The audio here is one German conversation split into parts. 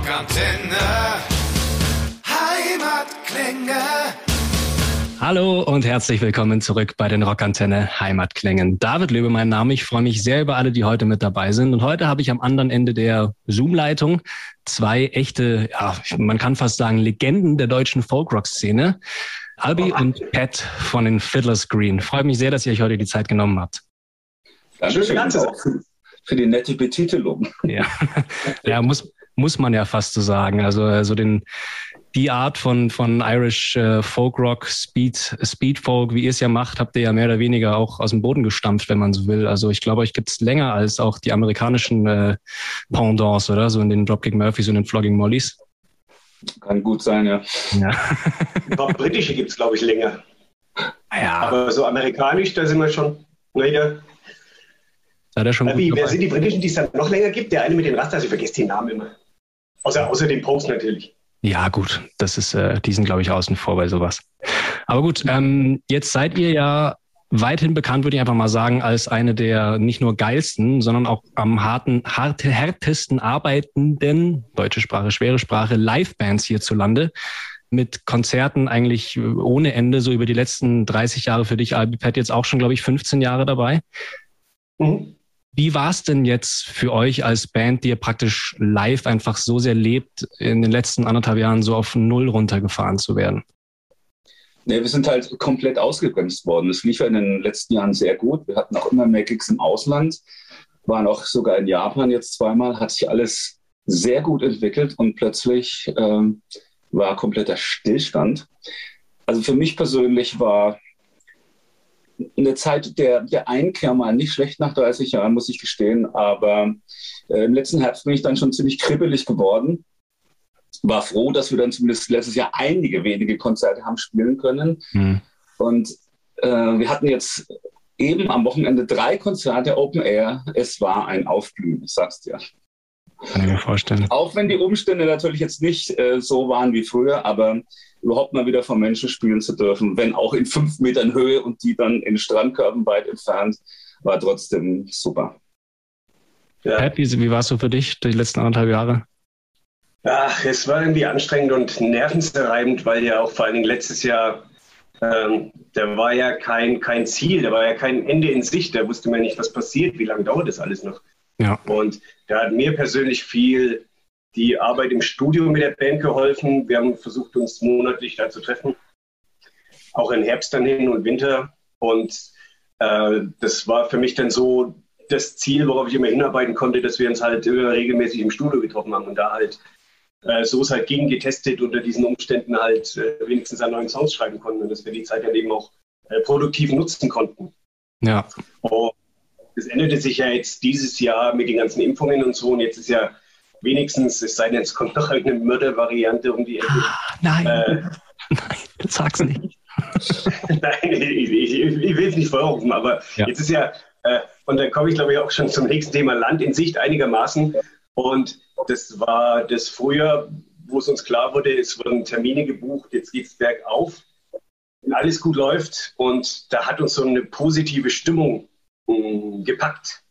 Rockantenne. Heimatklänge. Hallo und herzlich willkommen zurück bei den Rockantenne Heimatklängen. David Löbe mein Name. Ich freue mich sehr über alle, die heute mit dabei sind. Und heute habe ich am anderen Ende der Zoom-Leitung zwei echte, ja, man kann fast sagen, Legenden der deutschen Folkrock-Szene. Albi und Pat von den Fiddler's Green. Freue mich sehr, dass ihr euch heute die Zeit genommen habt. Dankeschön auch für, für die nette Betitelung. Ja, ja muss, muss man ja fast so sagen. Also, also den, die Art von, von Irish äh, Folk Rock, Speed, Speed Folk, wie ihr es ja macht, habt ihr ja mehr oder weniger auch aus dem Boden gestampft, wenn man so will. Also ich glaube, euch gibt's länger als auch die amerikanischen äh, Pendants, oder? So in den Dropkick Murphys und den Flogging Mollys. Kann gut sein, ja. Ja. Paar britische gibt es, glaube ich, länger. ja, Aber so amerikanisch, da sind wir schon wieder. gut Wie, wer sind die britischen, die es dann noch länger gibt? Der eine mit den Rastas, ich vergesse den Namen immer. Außer, außer den Post natürlich. Ja, gut, das ist, äh, die sind, glaube ich, außen vor bei sowas. Aber gut, ähm, jetzt seid ihr ja weithin bekannt, würde ich einfach mal sagen, als eine der nicht nur geilsten, sondern auch am harten, hart, härtesten arbeitenden, deutsche Sprache, schwere Sprache, Livebands hierzulande. Mit Konzerten eigentlich ohne Ende, so über die letzten 30 Jahre für dich, Albi Pat, jetzt auch schon, glaube ich, 15 Jahre dabei. Mhm. Wie war es denn jetzt für euch als Band, die ihr praktisch live einfach so sehr lebt, in den letzten anderthalb Jahren so auf Null runtergefahren zu werden? Nee, wir sind halt komplett ausgebremst worden. Es lief ja in den letzten Jahren sehr gut. Wir hatten auch immer mehr Gigs im Ausland, waren auch sogar in Japan jetzt zweimal, hat sich alles sehr gut entwickelt und plötzlich ähm, war kompletter Stillstand. Also für mich persönlich war eine Zeit der, der Einkehr mal nicht schlecht nach 30 Jahren, muss ich gestehen, aber äh, im letzten Herbst bin ich dann schon ziemlich kribbelig geworden. War froh, dass wir dann zumindest letztes Jahr einige wenige Konzerte haben spielen können. Hm. Und äh, wir hatten jetzt eben am Wochenende drei Konzerte Open Air. Es war ein Aufblühen, ich sag's dir. Kann ich mir vorstellen. Auch wenn die Umstände natürlich jetzt nicht äh, so waren wie früher, aber überhaupt mal wieder von Menschen spielen zu dürfen, wenn auch in fünf Metern Höhe und die dann in Strandkörben weit entfernt, war trotzdem super. Ja. Pat, wie, wie war es so für dich die letzten anderthalb Jahre? Ach, es war irgendwie anstrengend und nervenzerreibend, weil ja auch vor allen Dingen letztes Jahr, ähm, da war ja kein, kein Ziel, da war ja kein Ende in Sicht, da wusste man nicht, was passiert, wie lange dauert das alles noch. Ja. Und da hat mir persönlich viel die Arbeit im Studio mit der Band geholfen. Wir haben versucht, uns monatlich da zu treffen, auch im Herbst dann hin und Winter. Und äh, das war für mich dann so das Ziel, worauf ich immer hinarbeiten konnte, dass wir uns halt äh, regelmäßig im Studio getroffen haben und da halt äh, so es halt ging, getestet unter diesen Umständen halt äh, wenigstens an neuen Songs schreiben konnten und dass wir die Zeit dann eben auch äh, produktiv nutzen konnten. Ja. Und das änderte sich ja jetzt dieses Jahr mit den ganzen Impfungen und so und jetzt ist ja wenigstens, es sei denn, es kommt noch eine Mördervariante um die Ecke. Nein, Äh, nein, sag's nicht. Nein, ich, ich, ich will es nicht vorrufen, aber Ja. jetzt ist ja, äh, und dann komme ich glaube ich auch schon zum nächsten Thema Land in Sicht einigermaßen. Und das war das Frühjahr, wo es uns klar wurde, es wurden Termine gebucht, jetzt geht es bergauf. Und alles gut läuft und da hat uns so eine positive Stimmung gepackt.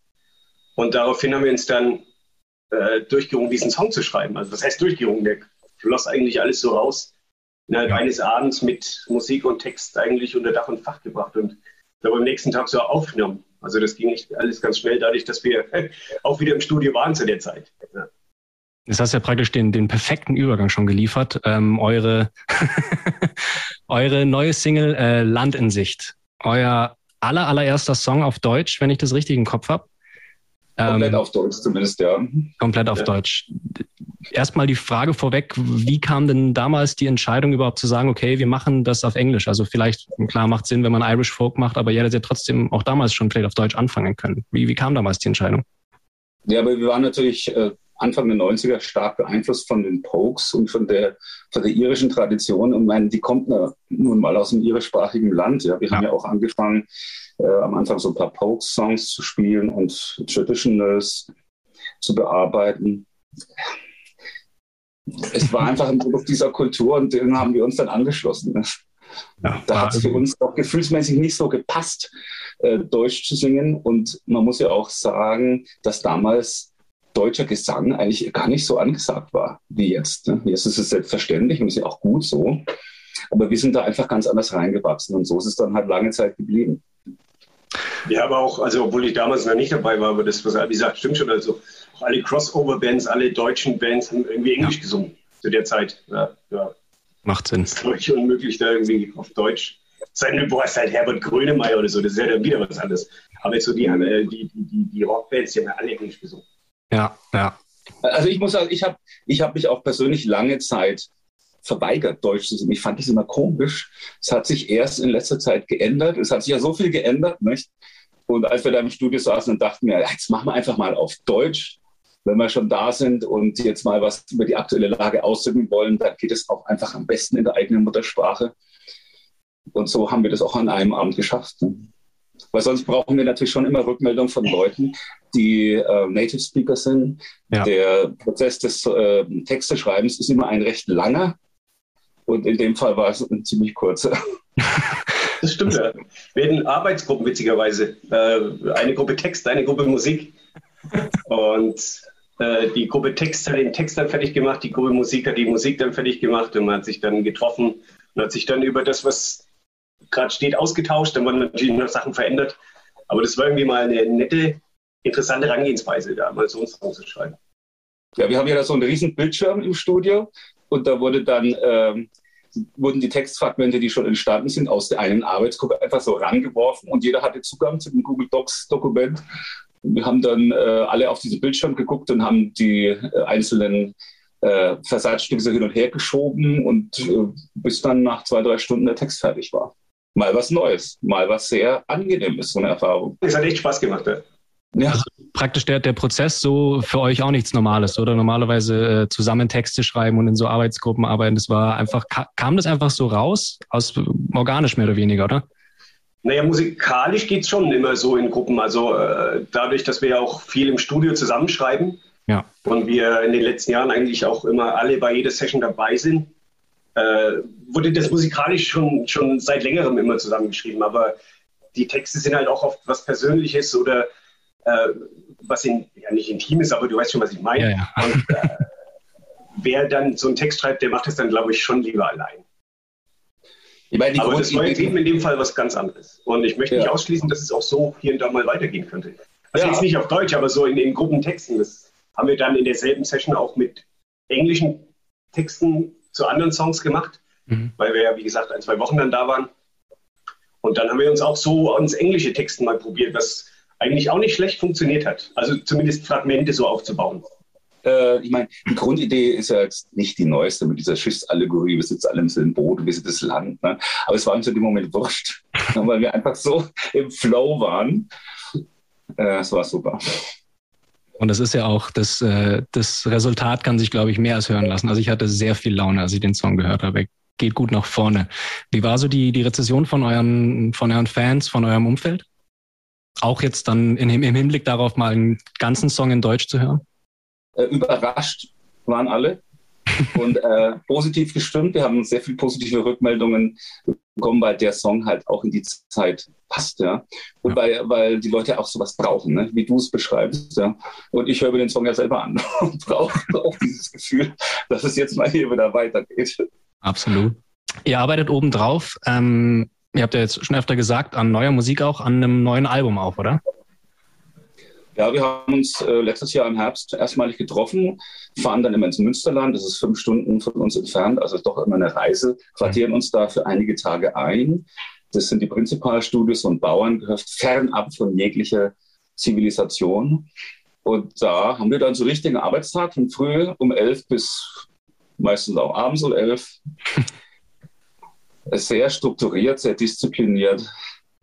Und daraufhin haben wir uns dann äh, durchgerungen, diesen Song zu schreiben. Also das heißt durchgerungen, der floss eigentlich alles so raus innerhalb Ja. eines Abends mit Musik und Text eigentlich unter Dach und Fach gebracht und dann am nächsten Tag so aufgenommen. Also das ging nicht alles ganz schnell, dadurch, dass wir auch wieder im Studio waren zu der Zeit. Ja. Jetzt hast ja praktisch den, den perfekten Übergang schon geliefert. Ähm, eure, eure neue Single äh, Land in Sicht. Euer aller, allererster Song auf Deutsch, wenn ich das richtig im Kopf habe. Komplett auf Deutsch zumindest, ja. Komplett auf Ja. Deutsch. Erstmal die Frage vorweg, wie kam denn damals die Entscheidung überhaupt zu sagen, okay, wir machen das auf Englisch? Also vielleicht, klar, macht Sinn, wenn man Irish Folk macht, aber ihr hättet ja trotzdem auch damals schon vielleicht auf Deutsch anfangen können. Wie, wie kam damals die Entscheidung? Ja, aber wir waren natürlich äh, Anfang der 90er stark beeinflusst von den Pokes und von der, von der irischen Tradition. Und meine, die kommt nun mal aus einem irischsprachigen Land. Ja. Wir Ja. haben ja auch angefangen, äh, am Anfang so ein paar Pokes-Songs zu spielen und Traditionals zu bearbeiten. Es war einfach ein Produkt dieser Kultur und dem haben wir uns dann angeschlossen. ne. Ja, Da hat es für uns auch gefühlsmäßig nicht so gepasst, äh, Deutsch zu singen. Und man muss ja auch sagen, dass damals deutscher Gesang eigentlich gar nicht so angesagt war wie jetzt. Ne? Jetzt ist es selbstverständlich und ist ja auch gut so. Aber wir sind da einfach ganz anders reingewachsen und so ist es dann halt lange Zeit geblieben. Ja, aber auch, also obwohl ich damals noch nicht dabei war, aber das, was wie gesagt, stimmt schon. Also alle Crossover-Bands, alle deutschen Bands haben irgendwie Englisch ja. gesungen zu der Zeit. Ja, ja. Macht Sinn. Es ist wirklich unmöglich, da irgendwie auf Deutsch. Sein du hast halt Herbert Grönemeyer oder so, das ist ja dann wieder was anderes. Aber jetzt so die, äh, die, die, die Rockbands, die haben ja alle Englisch gesungen. Ja, ja. Also ich muss sagen, ich habe ich hab mich auch persönlich lange Zeit verweigert, Deutsch zu singen. Ich fand das immer komisch. Es hat sich erst in letzter Zeit geändert. Es hat sich ja so viel geändert, nicht? Und als wir da im Studio saßen und dachten wir, jetzt machen wir einfach mal auf Deutsch, wenn wir schon da sind und jetzt mal was über die aktuelle Lage ausdrücken wollen, dann geht es auch einfach am besten in der eigenen Muttersprache. Und so haben wir das auch an einem Abend geschafft. Ne? Weil sonst brauchen wir natürlich schon immer Rückmeldung von Leuten, die äh, Native Speaker sind. Ja. Der Prozess des äh, Texteschreibens ist immer ein recht langer. Und in dem Fall war es ein ziemlich kurzer. Das stimmt ja. Wir hatten Arbeitsgruppen, witzigerweise. Äh, eine Gruppe Text, eine Gruppe Musik. Und äh, die Gruppe Text hat den Text dann fertig gemacht, die Gruppe Musik hat die Musik dann fertig gemacht und man hat sich dann getroffen und hat sich dann über das, was gerade steht, ausgetauscht. Dann wurden natürlich noch Sachen verändert. Aber das war irgendwie mal eine nette, interessante Herangehensweise, da mal so einen Song. Ja, wir haben ja da so einen riesen Bildschirm im Studio und da wurde dann ähm, wurden die Textfragmente, die schon entstanden sind, aus der einen Arbeitsgruppe einfach so rangeworfen und jeder hatte Zugang zu dem Google Docs Dokument. Wir haben dann äh, alle auf diesen Bildschirm geguckt und haben die äh, einzelnen äh, Versatzstücke so hin und her geschoben und äh, bis dann nach zwei, drei Stunden der Text fertig war. Mal was Neues, mal was sehr angenehmes, so eine Erfahrung. Es hat echt Spaß gemacht, ja. Ja. Also praktisch der, der Prozess so für euch auch nichts Normales, oder? Normalerweise äh, zusammen Texte schreiben und in so Arbeitsgruppen arbeiten, das war einfach, kam das einfach so raus, aus organisch mehr oder weniger, oder? Naja, musikalisch geht es schon immer so in Gruppen. Also äh, dadurch, dass wir ja auch viel im Studio zusammenschreiben ja. und wir in den letzten Jahren eigentlich auch immer alle bei jeder Session dabei sind, äh, wurde das musikalisch schon, schon seit längerem immer zusammengeschrieben. Aber die Texte sind halt auch oft was Persönliches oder äh, was in, ja nicht intim ist, aber du weißt schon, was ich meine. Ja, ja. Und äh, wer dann so einen Text schreibt, der macht es dann, glaube ich, schon lieber allein. Ich meine, aber das neue Leben in dem Fall was ganz anderes. Und ich möchte ja. nicht ausschließen, dass es auch so hier und da mal weitergehen könnte. Also jetzt nicht auf Deutsch, aber so in, in Gruppentexten. Das haben wir dann in derselben Session auch mit englischen Texten zu anderen Songs gemacht, mhm. weil wir ja, wie gesagt, ein, zwei Wochen dann da waren. Und dann haben wir uns auch so ans englische Texten mal probiert, was eigentlich auch nicht schlecht funktioniert hat. Also zumindest Fragmente so aufzubauen. Äh, ich meine, die Grundidee ist ja jetzt nicht die neueste mit dieser Schiffsallegorie, wir sitzen alle im selben Boot, wir sind das Land. Ne? Aber es war uns in dem Moment wurscht, weil wir einfach so im Flow waren. Äh, es war super. Und das ist ja auch, das, äh, das Resultat kann sich, glaube ich, mehr als hören lassen. Also ich hatte sehr viel Laune, als ich den Song gehört habe. Geht gut nach vorne. Wie war so die, die Rezession von euren, von euren Fans, von eurem Umfeld? auch jetzt dann in, im Hinblick darauf mal einen ganzen Song in Deutsch zu hören? Äh, überrascht waren alle und äh, positiv gestimmt. Wir haben sehr viele positive Rückmeldungen bekommen, weil der Song halt auch in die Zeit passt, ja. Und ja. Weil, weil die Leute auch sowas brauchen, ne? wie du es beschreibst, ja. Und ich höre mir den Song ja selber an und brauche auch dieses Gefühl, dass es jetzt mal hier wieder weitergeht. Absolut. Ihr arbeitet obendrauf ähm, Ihr habt ja jetzt schon öfter gesagt, an neuer Musik auch, an einem neuen Album auch, oder? Ja, wir haben uns äh, letztes Jahr im Herbst erstmalig getroffen, fahren dann immer ins Münsterland, das ist fünf Stunden von uns entfernt, also doch immer eine Reise, quartieren uns da für einige Tage ein. Das sind die Prinzipalstudios und Bauerngehöft, fernab von jeglicher Zivilisation. Und da haben wir dann so richtigen Arbeitstag von früh um elf bis meistens auch abends um elf sehr strukturiert, sehr diszipliniert.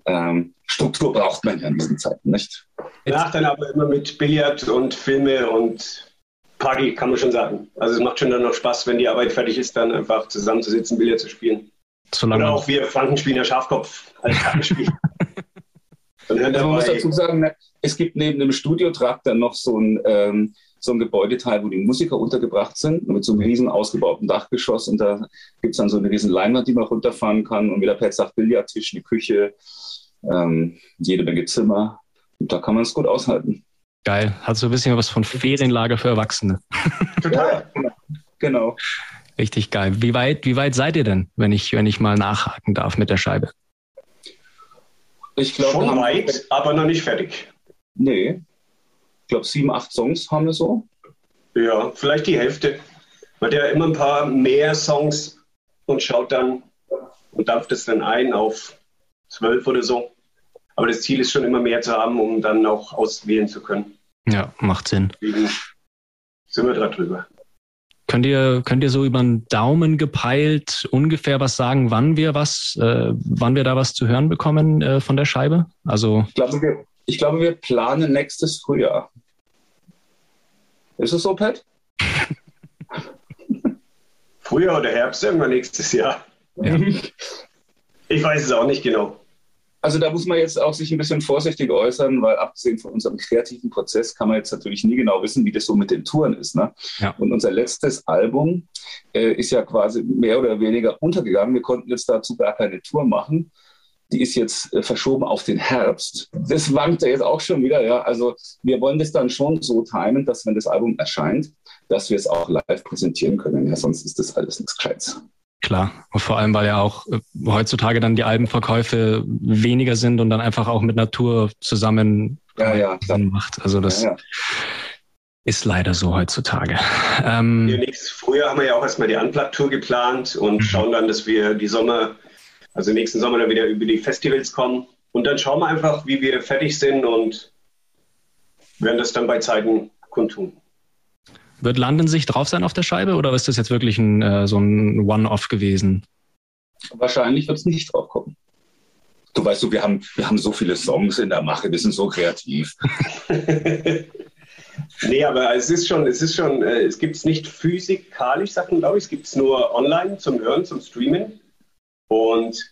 Ähm, Struktur braucht man ja in diesen Zeiten, nicht? Danach dann aber immer mit Billard und Filme und Party, kann man schon sagen. Also es macht schon dann noch Spaß, wenn die Arbeit fertig ist, dann einfach zusammenzusitzen, Billard zu spielen. Solange Oder auch wir Franken spielen ja Schafkopf als Kartenspiel. also man muss dazu sagen, ne, es gibt neben dem Studiotrakt dann noch so ein ähm, so ein Gebäudeteil, wo die Musiker untergebracht sind, mit so einem riesen ausgebauten Dachgeschoss. Und da gibt es dann so eine riesen Leinwand, die man runterfahren kann. Und wie der Pet sagt, Billardtisch, eine Küche, ähm, jede Menge Zimmer. Und da kann man es gut aushalten. Geil. Hat so ein bisschen was von Ferienlager für Erwachsene. Total. Ja, genau. Richtig geil. Wie weit, wie weit seid ihr denn, wenn ich, wenn ich mal nachhaken darf mit der Scheibe? Ich glaube, schon weit, aber noch nicht fertig. Nee. Ich glaube, sieben, acht Songs haben wir so. Ja, vielleicht die Hälfte. Man hat ja immer ein paar mehr Songs und schaut dann und dampft es dann ein auf zwölf oder so. Aber das Ziel ist schon immer mehr zu haben, um dann auch auswählen zu können. Ja, macht Sinn. Deswegen sind wir da drüber. Könnt ihr, könnt ihr so über einen Daumen gepeilt ungefähr was sagen, wann wir was, äh, wann wir da was zu hören bekommen äh, von der Scheibe? Also ich glaube, wir, ich glaube, wir planen nächstes Frühjahr. Ist es so, Pat? Frühjahr oder Herbst, irgendwann nächstes Jahr. Ja. Ich weiß es auch nicht genau. Also da muss man jetzt auch sich ein bisschen vorsichtig äußern, weil abgesehen von unserem kreativen Prozess kann man jetzt natürlich nie genau wissen, wie das so mit den Touren ist. Ne? Ja. Und unser letztes Album äh, ist ja quasi mehr oder weniger untergegangen. Wir konnten jetzt dazu gar keine Tour machen. Die ist jetzt äh, verschoben auf den Herbst. Das wankt ja jetzt auch schon wieder. Ja? Also wir wollen das dann schon so timen, dass wenn das Album erscheint, dass wir es auch live präsentieren können. Ja, sonst ist das alles nichts Gescheites. Klar, und vor allem, weil ja auch äh, heutzutage dann die Albenverkäufe weniger sind und dann einfach auch mit Natur zusammen ja, ja, macht. Also das ja, ja. ist leider so heutzutage. Ähm, Früher haben wir ja auch erstmal die Unplugged-Tour geplant und mhm. schauen dann, dass wir die Sommer, also nächsten Sommer dann wieder über die Festivals kommen. Und dann schauen wir einfach, wie wir fertig sind und werden das dann bei Zeiten kundtun. Wird London sich drauf sein auf der Scheibe oder ist das jetzt wirklich ein, äh, so ein One-Off gewesen? Wahrscheinlich wird es nicht drauf kommen. Du weißt du, wir haben, wir haben so viele Songs in der Mache, wir sind so kreativ. nee, aber es ist schon, es ist schon, äh, es gibt es nicht physikalisch, man, glaube ich, es gibt es nur online zum Hören, zum Streamen. Und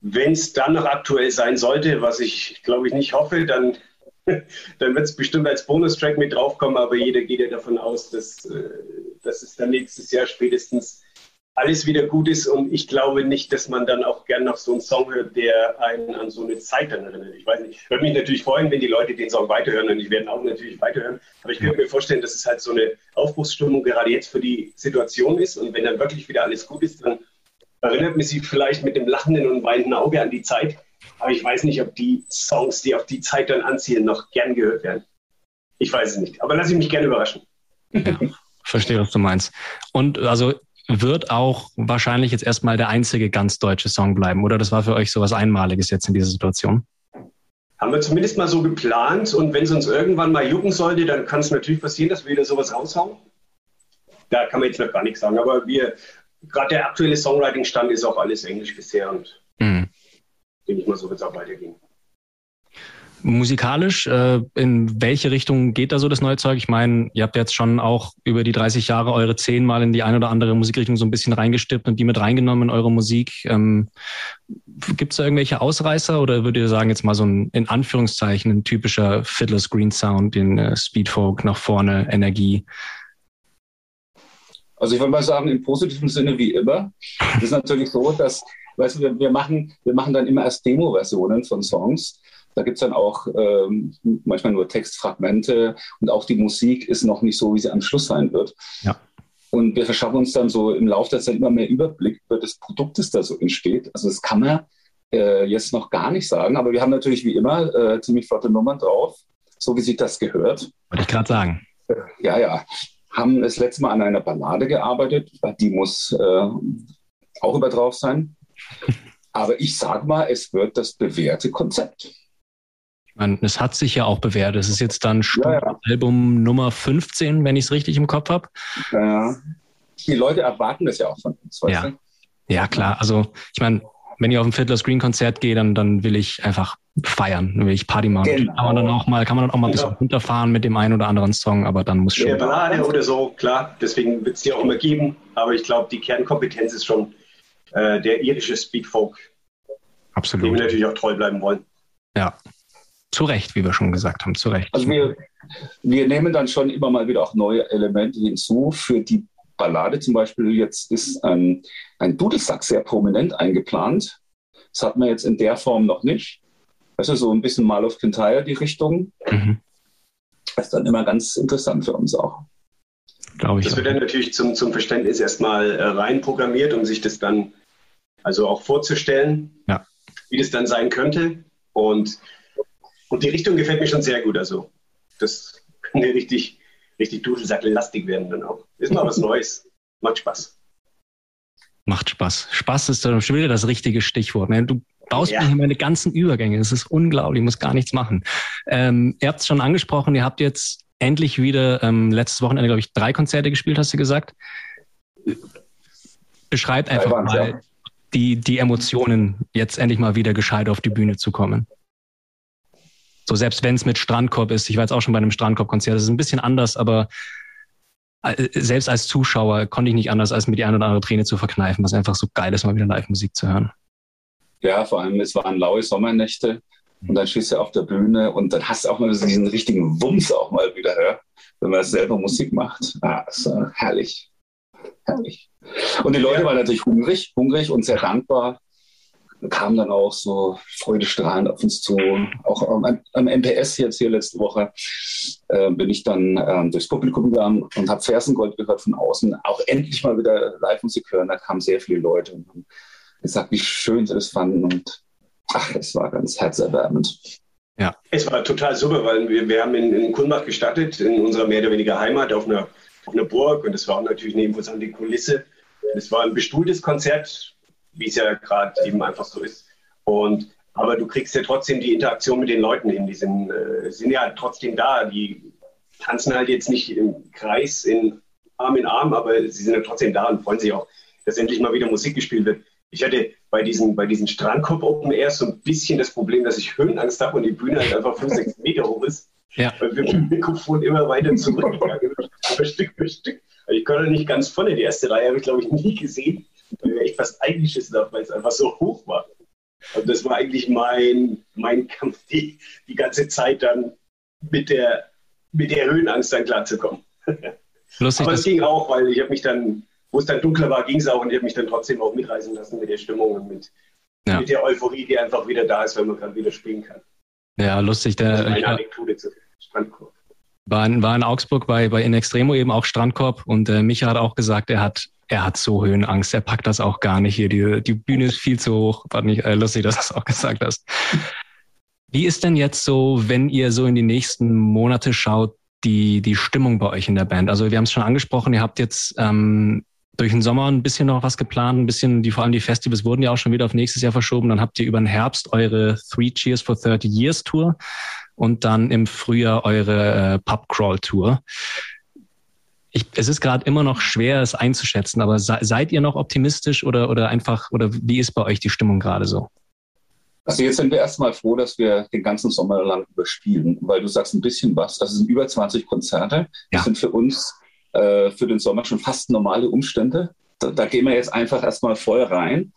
wenn es dann noch aktuell sein sollte, was ich glaube ich nicht hoffe, dann dann wird es bestimmt als Bonustrack mit draufkommen, aber jeder geht ja davon aus, dass, äh, dass es dann nächstes Jahr spätestens alles wieder gut ist. Und ich glaube nicht, dass man dann auch gern noch so einen Song hört, der einen an so eine Zeit dann erinnert. Ich weiß nicht, ich würde mich natürlich freuen, wenn die Leute den Song weiterhören und ich werde auch natürlich weiterhören, aber ich könnte mir vorstellen, dass es halt so eine Aufbruchsstimmung gerade jetzt für die Situation ist. Und wenn dann wirklich wieder alles gut ist, dann erinnert man sich vielleicht mit dem lachenden und weinenden Auge an die Zeit, aber ich weiß nicht, ob die Songs, die auf die Zeit dann anziehen, noch gern gehört werden. Ich weiß es nicht. Aber lass ich mich gerne überraschen. Ja, verstehe, was du meinst. Und also wird auch wahrscheinlich jetzt erstmal der einzige ganz deutsche Song bleiben, oder? Das war für euch so was Einmaliges jetzt in dieser Situation? Haben wir zumindest mal so geplant und wenn es uns irgendwann mal jucken sollte, dann kann es natürlich passieren, dass wir wieder sowas raushauen. Da kann man jetzt noch gar nichts sagen, aber wir, gerade der aktuelle Songwriting-Stand ist auch alles Englisch bisher und denke ich mal, so wird es. Musikalisch, äh, in welche Richtung geht da so das neue Zeug? Ich meine, ihr habt jetzt schon auch über die 30 Jahre eure zehnmal in die eine oder andere Musikrichtung so ein bisschen reingestippt und die mit reingenommen in eure Musik. Ähm, Gibt es da irgendwelche Ausreißer oder würdet ihr sagen, jetzt mal so ein, in Anführungszeichen, ein typischer Fiddler's Green Sound, den äh, Speedfolk nach vorne, Energie? Also ich würde mal sagen, im positiven Sinne wie immer. Es ist natürlich so, dass weißt du, wir, wir, machen, wir machen dann immer erst Demo-Versionen von Songs. Da gibt es dann auch ähm, manchmal nur Textfragmente und auch die Musik ist noch nicht so, wie sie am Schluss sein wird. Ja. Und wir verschaffen uns dann so im Laufe der Zeit immer mehr Überblick über das Produkt, das da so entsteht. Also das kann man äh, jetzt noch gar nicht sagen, aber wir haben natürlich wie immer äh, ziemlich flotte Nummern drauf, so wie sich das gehört. Wollte ich gerade sagen. Äh, ja, ja. Haben das letzte Mal an einer Ballade gearbeitet, die muss äh, auch über drauf sein. Aber ich sage mal, es wird das bewährte Konzept. Ich meine, es hat sich ja auch bewährt. Es ist jetzt dann ja, ja. Album Nummer 15, wenn ich es richtig im Kopf habe. Ja. Die Leute erwarten das ja auch von uns. ja. Du? ja, klar. Also ich meine, wenn ich auf ein Fiddler Screen Konzert gehe, dann, dann will ich einfach feiern, dann will ich Party machen. Genau. Kann man dann auch mal, kann man dann auch mal ein bisschen runterfahren mit dem einen oder anderen Song, aber dann muss schon. Ja, Ballade oder so, klar. Deswegen wird es die auch immer geben. Aber ich glaube, die Kernkompetenz ist schon äh, der irische Speedfolk. Absolut. Dem wir natürlich auch treu bleiben wollen. Ja, zu Recht, wie wir schon gesagt haben, zu Recht. Also wir, wir nehmen dann schon immer mal wieder auch neue Elemente hinzu. Für die Ballade zum Beispiel jetzt ist ein, ein Dudelsack sehr prominent eingeplant. Das hat man jetzt in der Form noch nicht. Also so ein bisschen Mal of Kintyre die Richtung. Mhm. Das ist dann immer ganz interessant für uns auch. Glaube ich. Das wird dann natürlich zum, zum Verständnis erstmal äh, rein programmiert, um sich das dann also auch vorzustellen, ja. wie das dann sein könnte. Und, und die Richtung gefällt mir schon sehr gut. Also das könnte richtig, richtig dudelsackellastig werden dann auch. Ist mal was Neues. Macht Spaß. Macht Spaß. Spaß ist dann schon wieder das richtige Stichwort. Ne? Du baust ja. mir meine ganzen Übergänge. Das ist unglaublich. Ich muss gar nichts machen. Ähm, ihr habt es schon angesprochen. Ihr habt jetzt endlich wieder ähm, letztes Wochenende, glaube ich, drei Konzerte gespielt, hast du gesagt. Beschreibt einfach mal die, die Emotionen, jetzt endlich mal wieder gescheit auf die Bühne zu kommen. So, selbst wenn es mit Strandkorb ist, ich war jetzt auch schon bei einem Strandkorb-Konzert, das ist ein bisschen anders, aber äh, selbst als Zuschauer konnte ich nicht anders, als mir die eine oder andere Träne zu verkneifen, was einfach so geil ist, mal wieder Live-Musik zu hören. Ja, vor allem, es waren laue Sommernächte und dann stehst du auf der Bühne und dann hast du auch mal diesen richtigen Wumms auch mal wieder, ja? wenn man selber Musik macht. Ah, ist äh, herrlich. Herrlich. Und die Leute waren natürlich hungrig, hungrig und sehr dankbar. Kamen dann auch so freudestrahlend auf uns zu. Auch am, am MPS jetzt hier letzte Woche äh, bin ich dann ähm, durchs Publikum gegangen und habe Fersengold gehört von außen. Auch endlich mal wieder Live-Musik hören. Da kamen sehr viele Leute und haben gesagt, wie schön sie das fanden. Und ach, es war ganz herzerwärmend. Ja. Es war total super, weil wir, wir haben in, in Kulmbach gestartet, in unserer mehr oder weniger Heimat, auf einer, auf einer Burg. Und es war natürlich eine imposante Kulisse. Es war ein bestuhltes Konzert, wie es ja gerade eben einfach so ist. Und aber du kriegst ja trotzdem die Interaktion mit den Leuten hin. Die sind, äh, sind ja trotzdem da. Die tanzen halt jetzt nicht im Kreis in Arm in Arm, aber sie sind ja trotzdem da und freuen sich auch, dass endlich mal wieder Musik gespielt wird. Ich hatte bei diesen, bei diesen Strandkorb Open Air so ein bisschen das Problem, dass ich Höhenangst habe und die Bühne halt einfach 5, 6 Meter hoch ist. Ja. Weil wir mit dem Mikrofon immer weiter zurückgegangen Stück für Stück. Also ich konnte nicht ganz vorne, die erste Reihe habe ich glaube ich nie gesehen, echt fast eingeschissen habe, weil es einfach so hoch war. Und das war eigentlich mein, mein Kampf, die, die ganze Zeit dann mit der, mit der Höhenangst dann klarzukommen. Lustig, Aber es ging auch, weil ich habe mich dann wo es dann dunkler war, ging es auch und ich habe mich dann trotzdem auch mitreißen lassen mit der Stimmung und mit, ja. mit der Euphorie, die einfach wieder da ist, wenn man gerade wieder spielen kann. Ja, lustig. Der, also meine Anekdote zu Strandkorb. War in, war in Augsburg bei, bei In Extremo eben auch Strandkorb und äh, Micha hat auch gesagt, er hat, er hat so Höhenangst, er packt das auch gar nicht hier. Die, die Bühne ist viel zu hoch. War nicht äh, lustig, dass du das auch gesagt hast. Wie ist denn jetzt so, wenn ihr so in die nächsten Monate schaut, die, die Stimmung bei euch in der Band? Also wir haben es schon angesprochen, ihr habt jetzt ähm, durch den Sommer ein bisschen noch was geplant, ein bisschen, die, vor allem die Festivals wurden ja auch schon wieder auf nächstes Jahr verschoben. Dann habt ihr über den Herbst eure Three Cheers for 30 Years Tour und dann im Frühjahr eure äh, Pub Crawl Tour. Ich, es ist gerade immer noch schwer, es einzuschätzen, aber se, seid ihr noch optimistisch oder, oder einfach, oder wie ist bei euch die Stimmung gerade so? Also jetzt sind wir erstmal froh, dass wir den ganzen Sommer lang überspielen, weil du sagst ein bisschen was. Das sind über 20 Konzerte. Das ja. sind für uns äh, für den Sommer schon fast normale Umstände. Da, da gehen wir jetzt einfach erstmal voll rein.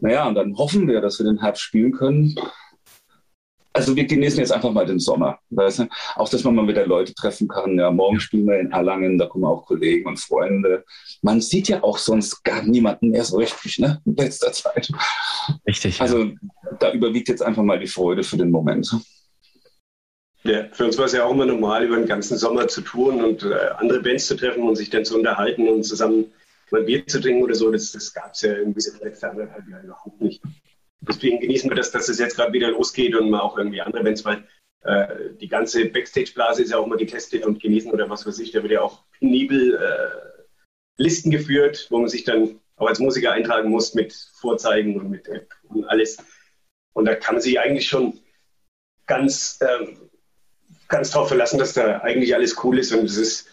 Naja, und dann hoffen wir, dass wir den Herbst spielen können. Also wir genießen jetzt einfach mal den Sommer. Weißt du? Auch, dass man mal wieder Leute treffen kann. Ja, morgen spielen wir in Erlangen, da kommen auch Kollegen und Freunde. Man sieht ja auch sonst gar niemanden mehr so richtig, ne? In letzter Zeit. Richtig. Also ja. da überwiegt jetzt einfach mal die Freude für den Moment. Ja, für uns war es ja auch immer normal, über den ganzen Sommer zu touren und äh, andere Bands zu treffen und sich dann zu unterhalten und zusammen mal Bier zu trinken oder so. Das, das gab es ja irgendwie in den letzten anderthalb Jahren überhaupt nicht. Deswegen genießen wir das, dass es jetzt gerade wieder losgeht und mal auch irgendwie andere Bands, weil äh, die ganze Backstage-Blase ist ja auch mal getestet und genießen oder was weiß ich. Da wird ja auch penibel äh, Listen geführt, wo man sich dann auch als Musiker eintragen muss mit Vorzeigen und mit App und alles. Und da kann man sich eigentlich schon ganz ähm, ganz darauf verlassen, dass da eigentlich alles cool ist und es ist,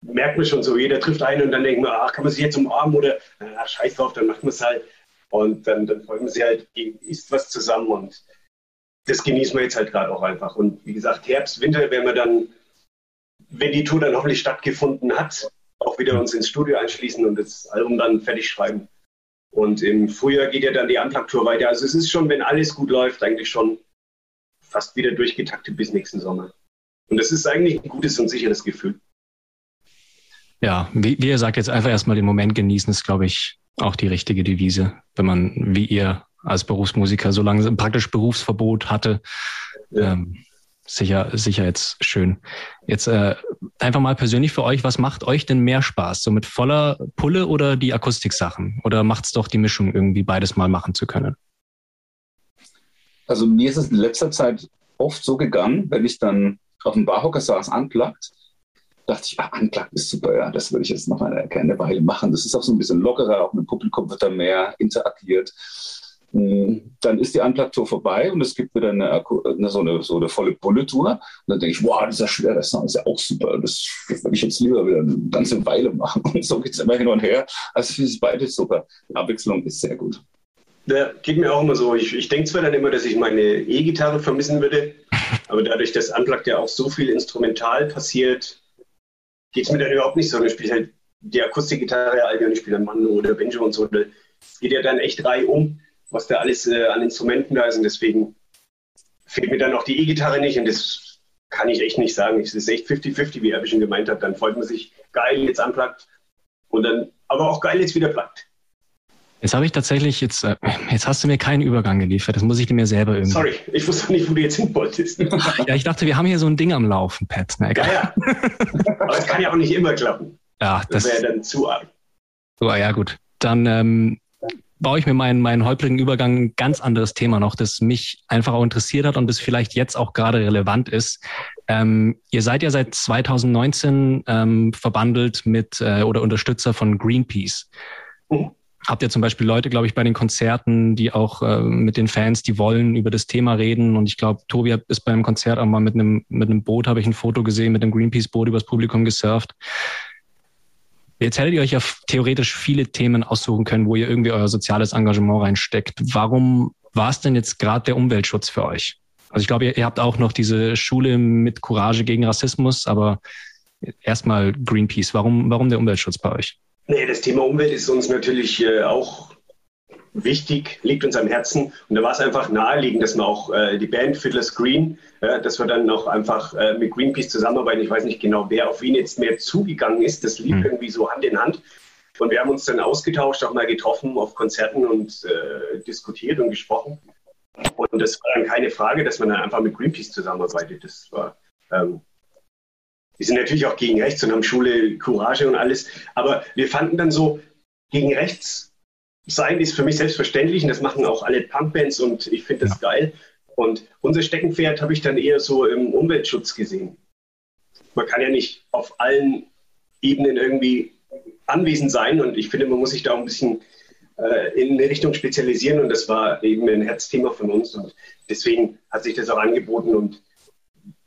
merkt man schon so, jeder trifft einen und dann denkt man, ach, kann man sich jetzt umarmen oder ach, scheiß drauf, dann macht man es halt. Und dann, dann man sich halt, isst was zusammen und das genießen wir jetzt halt gerade auch einfach. Und wie gesagt, Herbst, Winter werden wir dann, wenn die Tour dann hoffentlich stattgefunden hat, auch wieder uns ins Studio einschließen und das Album dann fertig schreiben. Und im Frühjahr geht ja dann die Unplugged-Tour weiter. Also es ist schon, wenn alles gut läuft, eigentlich schon fast wieder durchgetaktet bis nächsten Sommer. Und das ist eigentlich ein gutes und sicheres Gefühl. Ja, wie, wie ihr sagt, jetzt einfach erstmal den Moment genießen, ist, glaube ich, auch die richtige Devise, wenn man, wie ihr als Berufsmusiker, so lange praktisch Berufsverbot hatte, ja. ähm, sicher, sicher jetzt schön. Jetzt äh, einfach mal persönlich für euch, was macht euch denn mehr Spaß? So mit voller Pulle oder die Akustiksachen? Oder macht es doch die Mischung, irgendwie beides mal machen zu können? Also mir ist es in letzter Zeit oft so gegangen, wenn ich dann auf dem Barhocker saß, anplagt, dachte ich, ah, anplagt ist super, ja, das würde ich jetzt noch eine, eine Weile machen. Das ist auch so ein bisschen lockerer, auch mit dem Publikum wird da mehr interagiert. Hm, dann ist die Unplugged-Tour vorbei und es gibt wieder eine, eine, so, eine, so eine volle Pulle-Tour. Und dann denke ich, wow, dieser schwere Sound ist ja auch super. Das würde ich jetzt lieber wieder eine ganze Weile machen. Und so geht es immer hin und her. Also ich finde es beides super. Die Abwechslung ist sehr gut. Ja, geht mir auch immer so. Ich, ich denke zwar dann immer, dass ich meine E-Gitarre vermissen würde, aber dadurch, dass Unplugged ja auch so viel instrumental passiert, geht es mir dann überhaupt nicht so. Ich spiele halt die Akustikgitarre, Albion, ich spiele dann Mando oder Benjo und so. Es geht ja dann echt rei um, was da alles äh, an Instrumenten da ist. Und deswegen fehlt mir dann auch die E-Gitarre nicht. Und das kann ich echt nicht sagen. Es ist echt 50-50, wie er schon gemeint hat. Dann freut man sich, geil, jetzt anplagt. Und dann, aber auch geil, jetzt wieder plagt. Jetzt habe ich tatsächlich, jetzt, äh, jetzt hast du mir keinen Übergang geliefert. Das muss ich mir selber irgendwie. Sorry, ich wusste nicht, wo du jetzt hin wolltest. ja, ich dachte, wir haben hier so ein Ding am Laufen, Pat. Na. Ja, ja. Aber es kann ja auch nicht immer klappen. Ja, das, das wäre dann zu arg. So, ja, gut. Dann ähm, baue ich mir meinen, meinen holprigen Übergang ein ganz anderes Thema noch, das mich einfach auch interessiert hat und das vielleicht jetzt auch gerade relevant ist. Ähm, ihr seid ja seit 2019 ähm, verbandelt mit äh, oder Unterstützer von Greenpeace. Mhm habt ihr zum Beispiel Leute, glaube ich, bei den Konzerten, die auch äh, mit den Fans, die wollen über das Thema reden. Und ich glaube, Tobi ist bei einem Konzert auch mal mit einem, mit einem Boot, habe ich ein Foto gesehen, mit einem Greenpeace-Boot übers Publikum gesurft. Jetzt hättet ihr euch ja theoretisch viele Themen aussuchen können, wo ihr irgendwie euer soziales Engagement reinsteckt. Warum war es denn jetzt gerade der Umweltschutz für euch? Also ich glaube, ihr, ihr habt auch noch diese Schule mit Courage gegen Rassismus, aber erstmal Greenpeace. Warum, warum der Umweltschutz bei euch? Nee, das Thema Umwelt ist uns natürlich äh, auch wichtig, liegt uns am Herzen. Und da war es einfach naheliegend, dass wir auch äh, die Band Fiddler's Green, äh, dass wir dann noch einfach äh, mit Greenpeace zusammenarbeiten. Ich weiß nicht genau, wer auf ihn jetzt mehr zugegangen ist. Das lief mhm. irgendwie so Hand in Hand. Und wir haben uns dann ausgetauscht, auch mal getroffen auf Konzerten und äh, diskutiert und gesprochen. Und das war dann keine Frage, dass man dann einfach mit Greenpeace zusammenarbeitet. Das war ähm, die sind natürlich auch gegen rechts und haben Schule, Courage und alles. Aber wir fanden dann so, gegen rechts sein ist für mich selbstverständlich und das machen auch alle Punkbands und ich finde das ja. geil. Und unser Steckenpferd habe ich dann eher so im Umweltschutz gesehen. Man kann ja nicht auf allen Ebenen irgendwie anwesend sein und ich finde, man muss sich da auch ein bisschen äh, in eine Richtung spezialisieren und das war eben ein Herzthema von uns und deswegen hat sich das auch angeboten und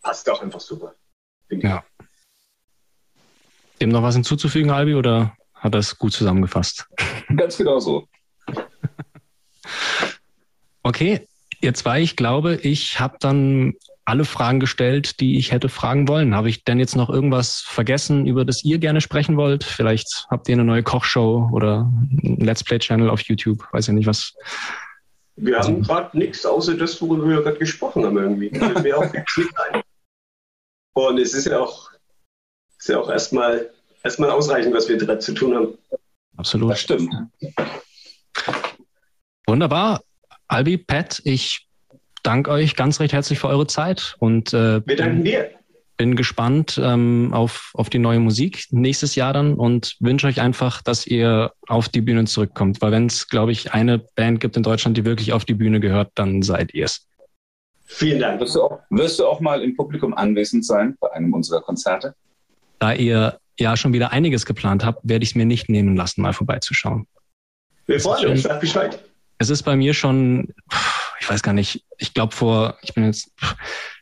passt auch einfach super. Ja. Dem noch was hinzuzufügen, Albi, oder hat das gut zusammengefasst? Ganz genau so. okay, ihr zwei, ich glaube, ich habe dann alle Fragen gestellt, die ich hätte fragen wollen. Habe ich denn jetzt noch irgendwas vergessen, über das ihr gerne sprechen wollt? Vielleicht habt ihr eine neue Kochshow oder ein Let's Play-Channel auf YouTube, weiß ja nicht was. Wir haben gerade nichts außer das, worüber wir gerade gesprochen haben irgendwie. Und es ist ja auch ist ja auch erstmal, erstmal ausreichend, was wir direkt zu tun haben. Absolut. Das stimmt. Wunderbar. Albi, Pat, ich danke euch ganz recht herzlich für eure Zeit und äh, wir danken dir. Bin gespannt ähm, auf, auf die neue Musik nächstes Jahr dann und wünsche euch einfach, dass ihr auf die Bühne zurückkommt. Weil wenn es, glaube ich, eine Band gibt in Deutschland, die wirklich auf die Bühne gehört, dann seid ihr es. Vielen Dank. Wirst du, auch, wirst du auch mal im Publikum anwesend sein bei einem unserer Konzerte? Da ihr ja schon wieder einiges geplant habt, werde ich es mir nicht nehmen lassen, mal vorbeizuschauen. Wir freuen uns, sag Bescheid. Es ist bei mir schon, ich weiß gar nicht, ich glaube vor, ich bin jetzt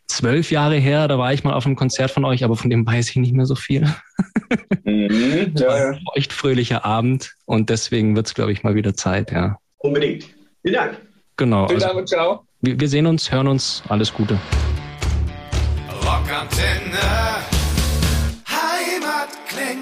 zwölf Jahre her, da war ich mal auf einem Konzert von euch, aber von dem weiß ich nicht mehr so viel. Mhm, ja, ja. Ein echt fröhlicher Abend und deswegen wird es, glaube ich, mal wieder Zeit, ja. Unbedingt. Vielen Dank. Genau. Vielen also, Dank und ciao. Wir, wir sehen uns, hören uns. Alles Gute. Rockantenne.